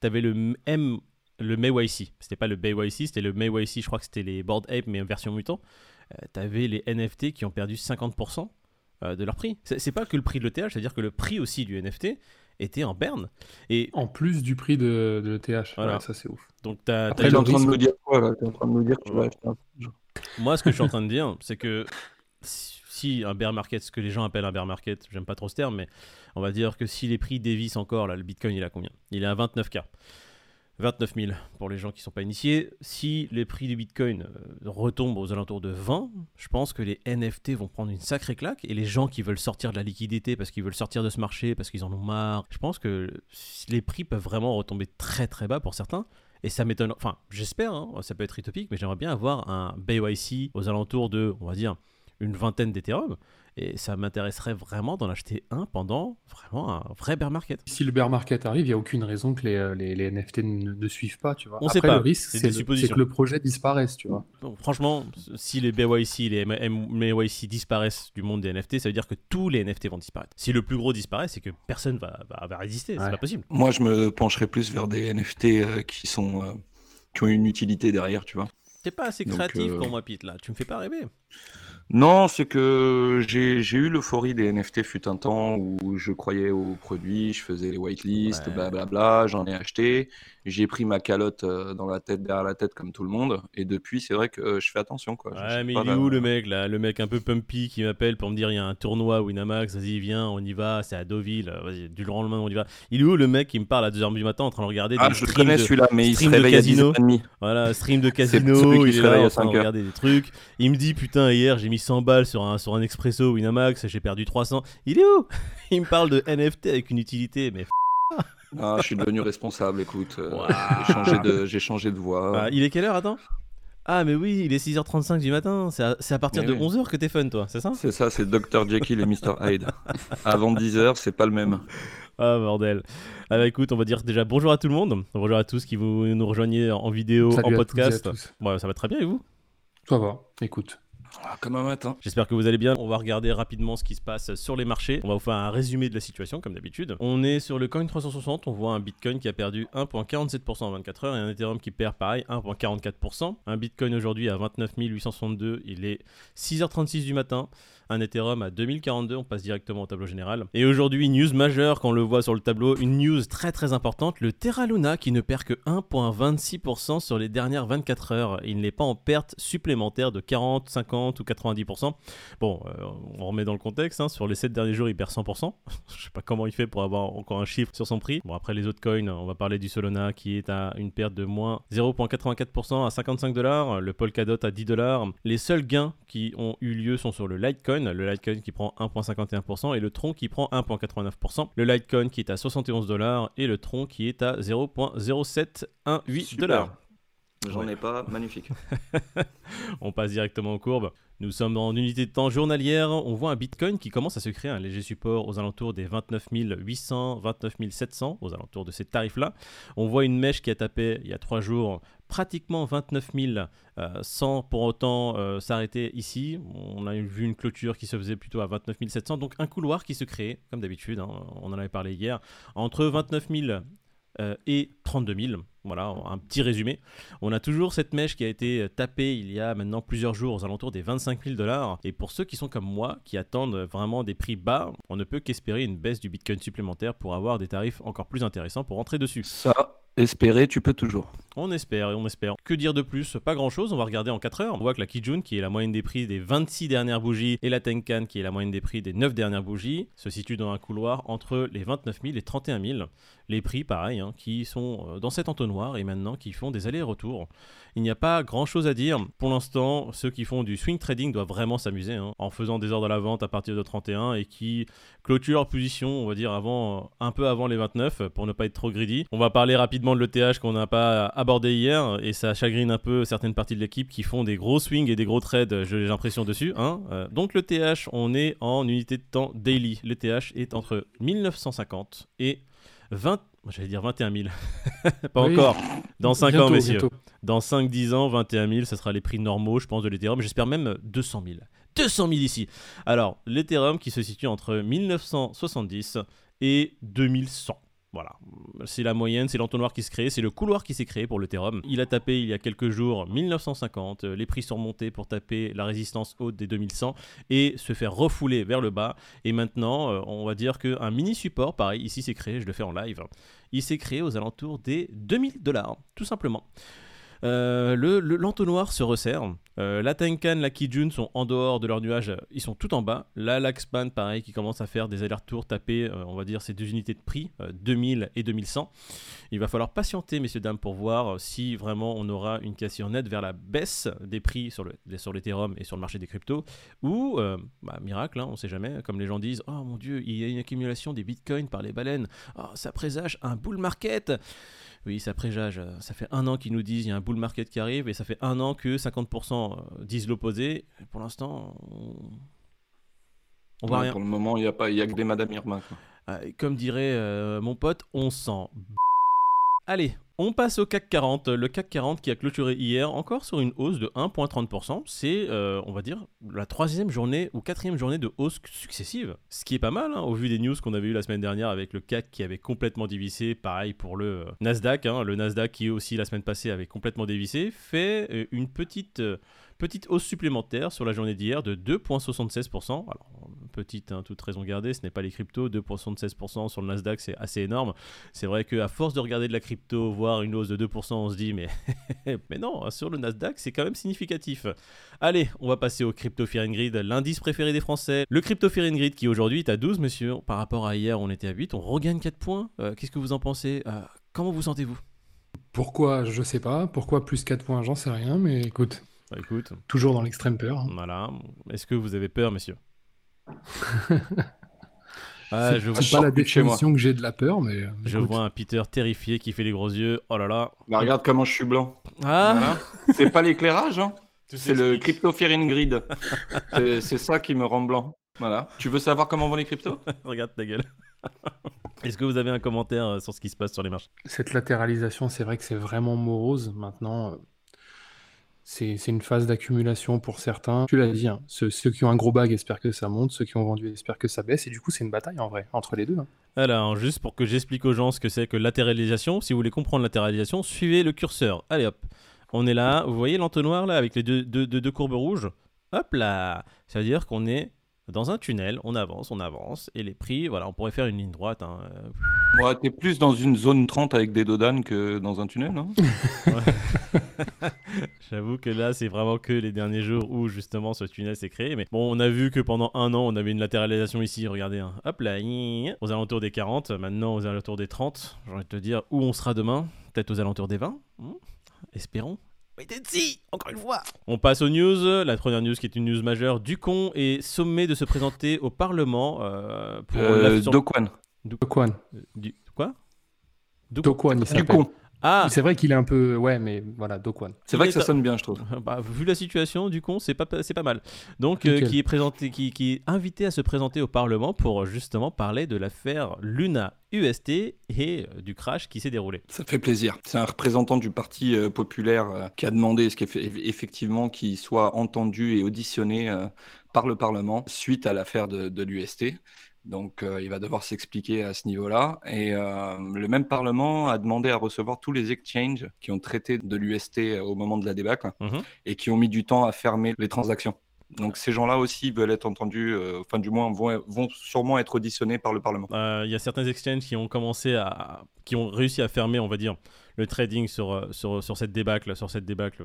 Tu avais le M le MayYC. C'était pas le BayYC, c'était le MayYC, je crois que c'était les Board Ape, mais en version mutant. Euh, tu avais les NFT qui ont perdu 50% euh, de leur prix. C'est pas que le prix de l'ETH, c'est-à-dire que le prix aussi du NFT était en berne. Et En plus du prix de, de l'ETH, Voilà. ouais, ça c'est ouf. donc, Après, le en train de risque- me dire quoi là? T'es en train de me dire que tu vas Ouais. acheter un Moi, ce que je suis en train de dire, c'est que si un bear market, ce que les gens appellent un bear market, j'aime pas trop ce terme, mais on va dire que si les prix dévissent encore, là, le bitcoin, il a combien? Il est à 29K. 29 000 pour les gens qui sont pas initiés. Si les prix du bitcoin euh, retombent aux alentours de 20, je pense que les NFT vont prendre une sacrée claque et les gens qui veulent sortir de la liquidité parce qu'ils veulent sortir de ce marché, parce qu'ils en ont marre, je pense que les prix peuvent vraiment retomber très très bas pour certains. Et ça m'étonne, enfin j'espère, hein, ça peut être utopique, mais j'aimerais bien avoir un BYC aux alentours de, on va dire, une vingtaine d'Ethereum. Et ça m'intéresserait vraiment d'en acheter un pendant vraiment un vrai bear market. Si le bear market arrive, il n'y a aucune raison que les, euh, les, les NFT ne, ne suivent pas, tu vois. On Après, sait pas, le risque, c'est c'est des le- suppositions. c'est que le projet disparaisse, tu vois. Donc, franchement, si les BYC, les MYC disparaissent du monde des NFT, ça veut dire que tous les NFT vont disparaître. Si le plus gros disparaît, c'est que personne va, va, va résister, c'est pas possible. Moi, je me pencherais plus vers des NFT euh, qui sont euh, qui ont une utilité derrière, tu vois. T'es pas assez Donc, créatif euh, pour moi, Pete, là. Tu me fais pas rêver. Non, c'est que j'ai eu l'euphorie des NFT fut un temps où je croyais aux produits, je faisais les whitelists, Ouais. blablabla, j'en ai acheté, j'ai pris ma calotte euh, dans la tête, derrière la tête comme tout le monde, et depuis, c'est vrai que euh, je fais attention, quoi. Ouais, mais il est où le mec, là? Le mec un peu pumpy qui m'appelle pour me dire il y a un tournoi Winamax, vas-y, viens, on y va, c'est à Deauville, euh, vas-y, du lendemain, on y va. Il est où le mec qui me parle à 2h du matin en train de regarder Ah, des je streams connais celui-là, mais il se réveille à casino. 10h30. Voilà, stream de casino, il est là en train de 5 heures. regarder des trucs. Il me dit putain hier j'ai mis 100 balles sur un, sur un expresso Winamax, j'ai perdu 300. Il est où? Il me parle de NFT avec une utilité, mais f- Ah, je suis devenu responsable, écoute. euh, j'ai changé de, j'ai changé de voix. Ah, il est quelle heure attends? Ah mais oui, il est 6h35 du matin, c'est à, c'est à partir Mais de oui. 11h que t'es fun toi, c'est ça? C'est ça, c'est Dr. Jekyll et Mr. Hyde. Avant 10h, c'est pas le même. Ah bordel. Ah bah écoute, on va dire déjà bonjour à tout le monde, bonjour à tous qui vous nous rejoignez en vidéo, Salut en à toutes et à podcast. tous. Ouais, ça va très bien et vous? Ça va, écoute. Ah, comme un matin. J'espère que vous allez bien. On va regarder rapidement ce qui se passe sur les marchés. On va vous faire un résumé de la situation, comme d'habitude. On est sur le Coin 360. On voit un Bitcoin qui a perdu 1,47% en 24 heures et un Ethereum qui perd pareil 1,44%. Un Bitcoin aujourd'hui à 29 862. Il est 6h36 du matin. Un Ethereum à 2042. On passe directement au tableau général. Et aujourd'hui, news majeure quand on le voit sur le tableau. Une news très très importante. Le Terra Luna qui ne perd que 1,26% sur les dernières 24 heures. Il n'est pas en perte supplémentaire de 40, 50 ou 90%. Bon, euh, on remet dans le contexte, hein, sur les 7 derniers jours, il perd 100%. Je sais pas comment il fait pour avoir encore un chiffre sur son prix. Bon, après les autres coins, on va parler du Solana qui est à une perte de moins 0,84% à 55 dollars, le Polkadot à 10 dollars. Les seuls gains qui ont eu lieu sont sur le Litecoin, le Litecoin qui prend 1,51% et le Tron qui prend 1,89%. Le Litecoin qui est à 71 dollars et le Tron qui est à 0,0718 Super. dollars. J'en Ouais. ai pas, magnifique. On passe directement aux courbes. Nous sommes en unité de temps journalière. On voit un Bitcoin qui commence à se créer un léger support aux alentours des 29 800, 29 700, aux alentours de ces tarifs-là. On voit une mèche qui a tapé il y a trois jours pratiquement 29 000 euh, sans pour autant euh, s'arrêter ici. On a vu une clôture qui se faisait plutôt à 29 700, donc un couloir qui se crée, comme d'habitude, hein, on en avait parlé hier, entre 29 000 euh, et 32 000. Voilà, un petit résumé. On a toujours cette mèche qui a été tapée il y a maintenant plusieurs jours aux alentours des 25 000 dollars. Et pour ceux qui sont comme moi, qui attendent vraiment des prix bas, on ne peut qu'espérer une baisse du Bitcoin supplémentaire pour avoir des tarifs encore plus intéressants pour rentrer dessus. Ça, espérer, tu peux toujours. On espère et on espère. Que dire de plus? Pas grand chose, on va regarder en 4 heures. On voit que la Kijun, qui est la moyenne des prix des 26 dernières bougies, et la Tenkan, qui est la moyenne des prix des 9 dernières bougies, se situent dans un couloir entre les 29 000 et 31 000. Les prix, pareil, hein, qui sont euh, dans cet entonnoir et maintenant qui font des allers-retours. Il n'y a pas grand chose à dire. Pour l'instant, ceux qui font du swing trading doivent vraiment s'amuser hein, en faisant des ordres à la vente à partir de 31 et qui clôturent leur position, on va dire, avant, un peu avant les 29 pour ne pas être trop greedy. On va parler rapidement de l'ETH qu'on n'a pas abordé hier et ça chagrine un peu certaines parties de l'équipe qui font des gros swings et des gros trades, j'ai l'impression dessus. Hein. Euh, donc l'ETH, on est en unité de temps daily. L'ETH est entre 1950 et 20. J'allais dire 21 000. pas Oui. encore. Dans 5 ans, Bientôt, messieurs. bientôt. Dans 5-10 ans, 21 000, ce sera les prix normaux, je pense, de l'Ethereum. J'espère même 200 000. 200 000 ici. Alors, l'Ethereum qui se situe entre 1970 et 2100. Voilà, c'est la moyenne, c'est l'entonnoir qui se crée, c'est le couloir qui s'est créé pour l'Ethereum. Il a tapé il y a quelques jours 1950, euh, les prix sont montés pour taper la résistance haute des 2100 et se faire refouler vers le bas. Et maintenant, euh, on va dire qu'un mini support, pareil, ici c'est créé, je le fais en live, il s'est créé aux alentours des 2000 dollars, tout simplement. Euh, le- le- L'entonnoir se resserre. Euh, la Tenkan, la Kijun sont en dehors de leur nuage, ils sont tout en bas. La Laxpan, pareil, qui commence à faire des allers-retours, taper, euh, on va dire, ces deux unités de prix, euh, 2000 et 2100. Il va falloir patienter, messieurs, dames, pour voir si vraiment on aura une cassure nette vers la baisse des prix sur, le, sur l'Ethereum et sur le marché des cryptos. Ou, bah, miracle, hein, on sait jamais, comme les gens disent Oh mon dieu, il y a une accumulation des bitcoins par les baleines. Ah, ça présage un bull market. Oui, ça présage. euh, Ça fait un an qu'ils nous disent il y a un bull market qui arrive et ça fait un an que 50% disent l'opposé. Pour l'instant, on, on voit Ouais, rien. Pour le moment, il n'y a, pas- y a que des Madame Irma. quoi. Euh, comme dirait euh, mon pote, on s'en. b- Allez, on passe au CAC 40. Le CAC 40 qui a clôturé hier encore sur une hausse de 1,30%. C'est, euh, on va dire, la troisième journée ou quatrième journée de hausse successive. Ce qui est pas mal, hein, au vu des news qu'on avait eu la semaine dernière avec le CAC qui avait complètement dévissé. Pareil pour le euh, Nasdaq. hein. le Nasdaq qui aussi la semaine passée avait complètement dévissé. Fait euh, une petite. Petite hausse supplémentaire sur la journée d'hier de 2,76%. Alors, petite, hein, toute raison gardée, ce n'est pas les cryptos. 2,76% sur le Nasdaq, c'est assez énorme. C'est vrai qu'à force de regarder de la crypto, voir une hausse de 2%, on se dit, mais, non, sur le Nasdaq, c'est quand même significatif. Allez, on va passer au Crypto Fear Greed, l'indice préféré des Français. Le Crypto Fear Greed qui aujourd'hui est à 12, monsieur. Par rapport à hier, on était à 8. On regagne 4 points. Euh, Qu'est-ce que vous en pensez? Euh, Comment vous sentez-vous? Pourquoi, je sais pas. Pourquoi plus 4 points, j'en sais rien, mais écoute, Bah, Écoute, toujours dans l'extrême peur. hein. voilà. Est-ce que vous avez peur, monsieur Ah, je, C'est pas la définition que j'ai de la peur, mais euh, je écoute. vois un Peter terrifié qui fait les gros yeux. Oh là là. Bah, regarde comment je suis blanc. Ah Voilà. C'est pas l'éclairage, hein. C'est le s'explique. crypto fear in grid. C'est- ça qui me rend blanc. Voilà. Tu veux savoir comment vont les cryptos? Regarde ta gueule. Est-ce que vous avez un commentaire euh, sur ce qui se passe sur les marchés? Cette latéralisation, c'est vrai que c'est vraiment morose. Maintenant, euh, c'est une phase d'accumulation pour certains. Tu l'as dit, hein, ceux, qui ont un gros bag espèrent que ça monte, ceux qui ont vendu espèrent que ça baisse. Et du coup, c'est une bataille en vrai, entre les deux. hein. Alors, juste pour que j'explique aux gens ce que c'est que latéralisation, si vous voulez comprendre latéralisation, suivez le curseur. Allez hop, on est là. Vous voyez l'entonnoir là avec les deux, deux, deux- deux courbes rouges? Hop là Ça veut dire qu'on est dans un tunnel, on avance, on avance, et les prix, voilà, on pourrait faire une ligne droite. hein, euh, Ouais, T'es plus dans une zone 30 avec des dodanes que dans un tunnel, non? J'avoue que là, c'est vraiment que les derniers jours où justement ce tunnel s'est créé. Mais bon, on a vu que pendant un an, on avait une latéralisation ici. Regardez, hein. hop là, aux alentours des 40. Maintenant, aux alentours des 30. J'ai envie de te dire où on sera demain? Peut-être aux alentours des 20. hmm? Espérons. And see, encore une fois. On passe aux news. La première news qui est une news majeure. Ducon est sommé de se présenter au Parlement euh, pour euh, la- sur- Dokwan. Dokwan. Du... Quoi? Du- Dokwan, il Du s'appelle. con. Ah C'est vrai qu'il est un peu. Ouais, mais voilà, Dokwan. C'est vrai que ça sonne bien, je trouve. Bah, vu la situation du con, c'est pas, c'est pas mal. Donc, euh, qui est présenté, qui, qui est invité à se présenter au Parlement pour justement parler de l'affaire Luna UST et euh, du crash qui s'est déroulé. Ça fait plaisir. C'est un représentant du Parti euh, populaire euh, qui a demandé ce qu'eff- effectivement qu'il soit entendu et auditionné euh, par le Parlement suite à l'affaire de, de l'UST. Donc euh, il va devoir s'expliquer à ce niveau-là. Et euh, le même Parlement a demandé à recevoir tous les exchanges qui ont traité de l'UST au moment de la débâcle Mhm. et qui ont mis du temps à fermer les transactions. Donc ces gens-là aussi veulent être entendus, euh, enfin du moins vont, vont sûrement être auditionnés par le Parlement. Euh, Il y a certains exchanges qui ont commencé à, qui ont réussi à fermer, on va dire, le trading sur, euh, sur, sur cette débâcle, sur cette débâcle,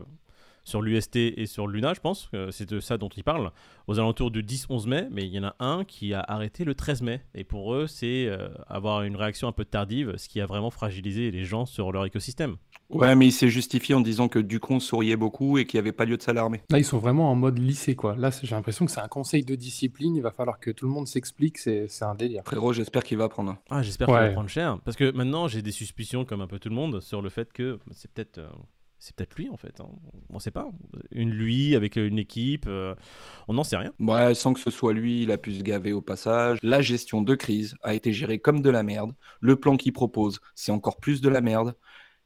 sur l'UST et sur Luna, je pense. que C'est de ça dont ils parlent. Aux alentours du 10-11 mai, mais il y en a un qui a arrêté le 13 mai. Et pour eux, c'est euh, avoir une réaction un peu tardive, ce qui a vraiment fragilisé les gens sur leur écosystème. Ouais, mais il s'est justifié en disant que Ducon souriait beaucoup et qu'il n'y avait pas lieu de s'alarmer. Là, ils sont vraiment en mode lycée, quoi. Là, j'ai l'impression que c'est un conseil de discipline. Il va falloir que tout le monde s'explique. C'est c'est un délire. Frérot, j'espère qu'il va apprendre. Ah, j'espère qu'il va prendre cher. Parce que maintenant, j'ai des suspicions, comme un peu tout le monde, sur le fait que c'est peut-être. euh, c'est peut-être lui en fait, hein. on sait pas. Une lui avec une équipe, euh, on n'en sait rien. Ouais, sans que ce soit lui, il a pu se gaver au passage. La gestion de crise a été gérée comme de la merde. Le plan qu'il propose, c'est encore plus de la merde.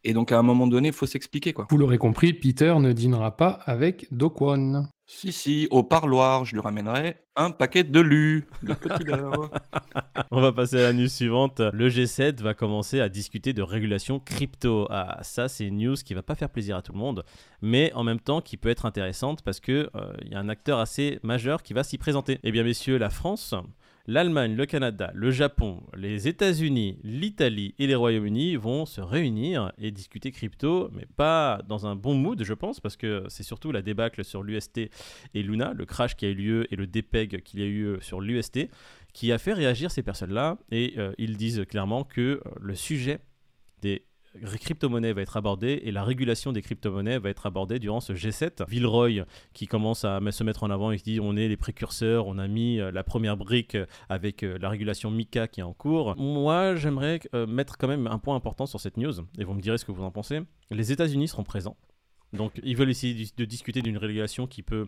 Et donc à un moment donné, il faut s'expliquer quoi. Vous l'aurez compris, Peter ne dînera pas avec Dokwan. Si, si, au parloir, je lui ramènerai un paquet de lus. On va passer à la news suivante. Le G7 va commencer à discuter de régulation crypto. Ah, ça, c'est une news qui va pas faire plaisir à tout le monde, mais en même temps qui peut être intéressante parce que euh, y a un acteur assez majeur qui va s'y présenter. Eh bien, messieurs, la France l'Allemagne, le Canada, le Japon, les États-Unis, l'Italie et les Royaumes-Unis vont se réunir et discuter crypto, mais pas dans un bon mood, je pense, parce que c'est surtout la débâcle sur l'UST et Luna, le crash qui a eu lieu et le dépeg qu'il y a eu sur l'UST, qui a fait réagir ces personnes-là. Et euh, ils disent clairement que euh, le sujet des crypto-monnaie va être abordée et la régulation des crypto-monnaies va être abordée durant ce G7. Villeroy qui commence à se mettre en avant et qui dit on est les précurseurs, on a mis euh, la première brique avec euh, la régulation MICA qui est en cours. Moi, j'aimerais euh, mettre quand même un point important sur cette news et vous me direz ce que vous en pensez. Les États-Unis seront présents. Donc, ils veulent essayer de discuter d'une régulation qui peut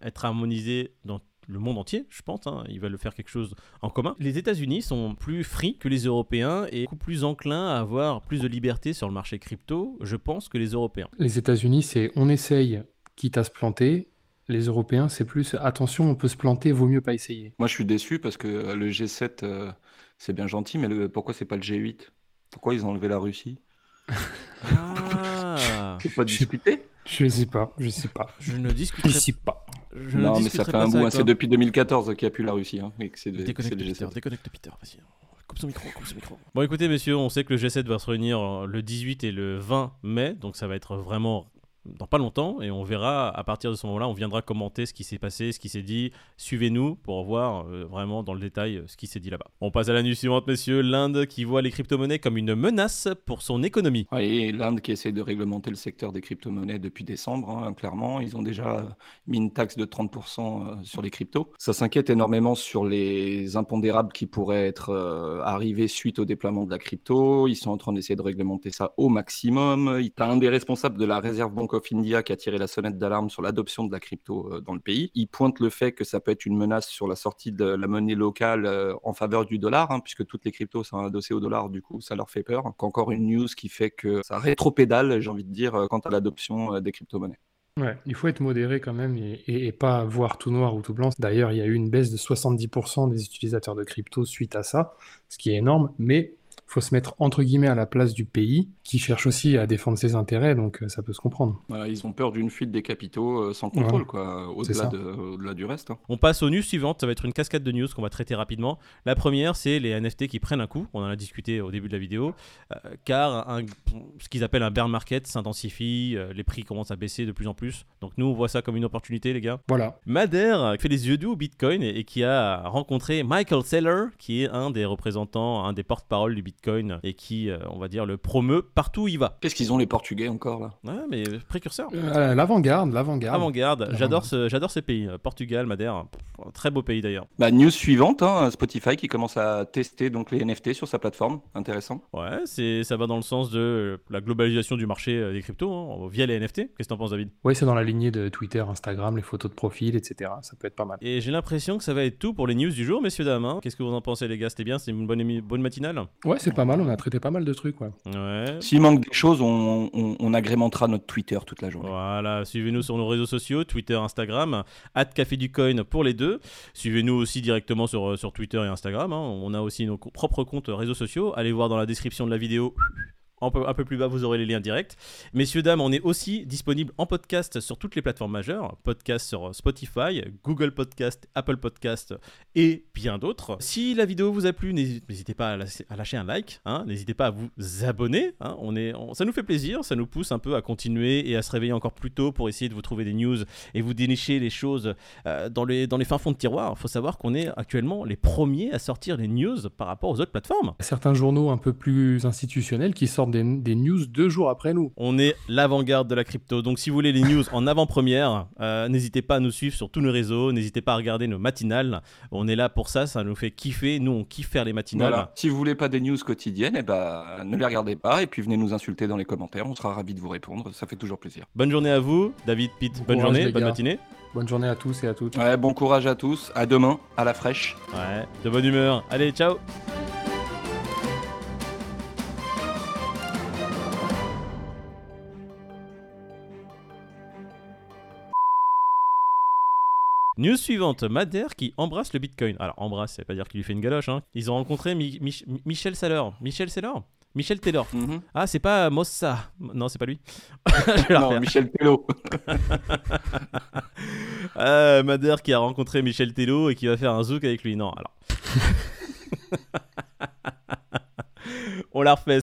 être harmonisée dans le monde entier, je pense. Hein. Ils veulent faire quelque chose en commun. Les États-Unis sont plus free que les Européens et beaucoup plus enclins à avoir plus de liberté sur le marché crypto, je pense, que les Européens. Les États-Unis, c'est on essaye, quitte à se planter. Les Européens, c'est plus attention, on peut se planter, vaut mieux pas essayer. Moi, je suis déçu parce que euh, le G7, euh, c'est bien gentil, mais le, pourquoi c'est pas le G8 Pourquoi ils ont enlevé la Russie? Ah pas Je sais pas, je sais pas. Je ne discuterai pas. Je ne Non, mais ça fait un bout. hein. C'est depuis 2014 qu'il n'y a plus la Russie. hein, et que c'est c'est Déconnecte Peter, G7. déconnecte Peter, vas-y. Coupe son micro, coupe son micro. Bon écoutez messieurs, on sait que le G7 va se réunir euh, le 18 et le 20 mai, donc ça va être vraiment dans pas longtemps et on verra à partir de ce moment-là, on viendra commenter ce qui s'est passé, ce qui s'est dit. Suivez-nous pour voir euh, vraiment dans le détail euh, ce qui s'est dit là-bas. On passe à la news suivante messieurs, l'Inde qui voit les crypto-monnaies comme une menace pour son économie. Et l'Inde qui essaie de réglementer le secteur des crypto-monnaies depuis décembre, hein, clairement. Ils ont déjà mis une taxe de 30% sur les cryptos. Ça s'inquiète énormément sur les impondérables qui pourraient être euh, arrivés suite au déploiement de la crypto. Ils sont en train d'essayer de réglementer ça au maximum. Il y a un des responsables de la Reserve Bank India qui a tiré la sonnette d'alarme sur l'adoption de la crypto euh, dans le pays. Il pointe le fait que ça peut être une menace sur la sortie de la monnaie locale euh, en faveur du dollar, hein, puisque toutes les cryptos sont adossées au dollar, du coup ça leur fait peur. Encore une news qui fait que ça rétropédale, j'ai envie de dire, euh, quant à l'adoption des crypto-monnaies. Ouais, il faut être modéré quand même et, et- pas voir tout noir ou tout blanc. D'ailleurs, il y a eu une baisse de 70% des utilisateurs de crypto suite à ça, ce qui est énorme, mais faut se mettre entre guillemets à la place du pays qui cherche aussi à défendre ses intérêts, donc euh, ça peut se comprendre. Voilà, ils ont peur d'une fuite des capitaux euh, sans contrôle, Ouais. quoi, au-delà ça. de- au-delà du reste. hein. On passe aux news suivantes, ça va être une cascade de news qu'on va traiter rapidement. La première, c'est les NFT qui prennent un coup, on en a discuté au début de la vidéo, euh, car un- ce qu'ils appellent un bear market s'intensifie, euh, les prix commencent à baisser de plus en plus. Donc nous, on voit ça comme une opportunité, les gars. Voilà. Madère qui fait les yeux doux au Bitcoin et, et qui a rencontré Michael Saylor, qui est un des représentants, un des porte-parole du Bitcoin et qui, euh, on va dire, le promeut partout où il va. Qu'est-ce qu'ils ont les Portugais encore là? Ouais, mais précurseur. Euh, l'avant-garde, l'avant-garde. Avant-garde, j'adore ce, j'adore ces pays. Portugal, Madère, un très beau pays d'ailleurs. bah, News suivante, hein, Spotify qui commence à tester donc les NFT sur sa plateforme. Intéressant. Ouais, c'est, ça va dans le sens de la globalisation du marché euh, des cryptos hein, via les NFT. Qu'est-ce que t'en penses, David? Oui, c'est dans la lignée de Twitter, Instagram, les photos de profil, etc. Ça peut être pas mal. Et j'ai l'impression que ça va être tout pour les news du jour, messieurs, dames. hein. Qu'est-ce que vous en pensez, les gars? C'était bien C'est une bonne, émi- bonne matinale? Ouais, c'est pas mal, on a traité pas mal de trucs, ouais. Ouais. S'il manque des choses, on, on- on agrémentera notre Twitter toute la journée. Voilà, suivez-nous sur nos réseaux sociaux, Twitter, Instagram, at Café du Coin pour les deux. Suivez-nous aussi directement sur, euh, sur Twitter et Instagram. hein. On a aussi nos propres comptes réseaux sociaux. Allez voir dans la description de la vidéo. Un peu, un peu plus bas, vous aurez les liens directs. Messieurs, dames, on est aussi disponible en podcast sur toutes les plateformes majeures. Podcast sur Spotify, Google Podcast, Apple Podcast et bien d'autres. Si la vidéo vous a plu, n'hésitez pas à lâcher, un like. hein. N'hésitez pas à vous abonner. hein. On est, ça nous fait plaisir, ça nous pousse un peu à continuer et à se réveiller encore plus tôt pour essayer de vous trouver des news et vous dénicher les choses euh, dans, les, dans les fins fonds de tiroir. Il faut savoir qu'on est actuellement les premiers à sortir les news par rapport aux autres plateformes. Certains journaux un peu plus institutionnels qui sortent des, des news deux jours après nous. On est l'avant-garde de la crypto. Donc si vous voulez les news en avant-première, euh, n'hésitez pas à nous suivre sur tous nos réseaux, n'hésitez pas à regarder nos matinales. On est là pour ça, ça nous fait kiffer. Nous, on kiffe faire les matinales. Voilà. Si vous voulez pas des news quotidiennes, eh ben, ne les regardez pas et puis venez nous insulter dans les commentaires. On sera ravis de vous répondre. Ça fait toujours plaisir. Bonne journée à vous, David, Pete. Bon Bonne courage, journée, bonne matinée. Bonne journée à tous et à toutes. Ouais, bon courage à tous. À demain, à la fraîche. Ouais, de bonne humeur. Allez, ciao News suivante, Madère qui embrasse le Bitcoin. Alors embrasse, ça veut pas dire qu'il lui fait une galoche. Hein. Ils ont rencontré Mi- Mich- Michel Saylor. Michel Saylor Michel Taylor. Mhm. Ah, c'est pas Mossa. Non, c'est pas lui. Non. Michel Tello. Euh, Madère qui a rencontré Michel Tello et qui va faire un zouk avec lui. Non, alors. On la refait.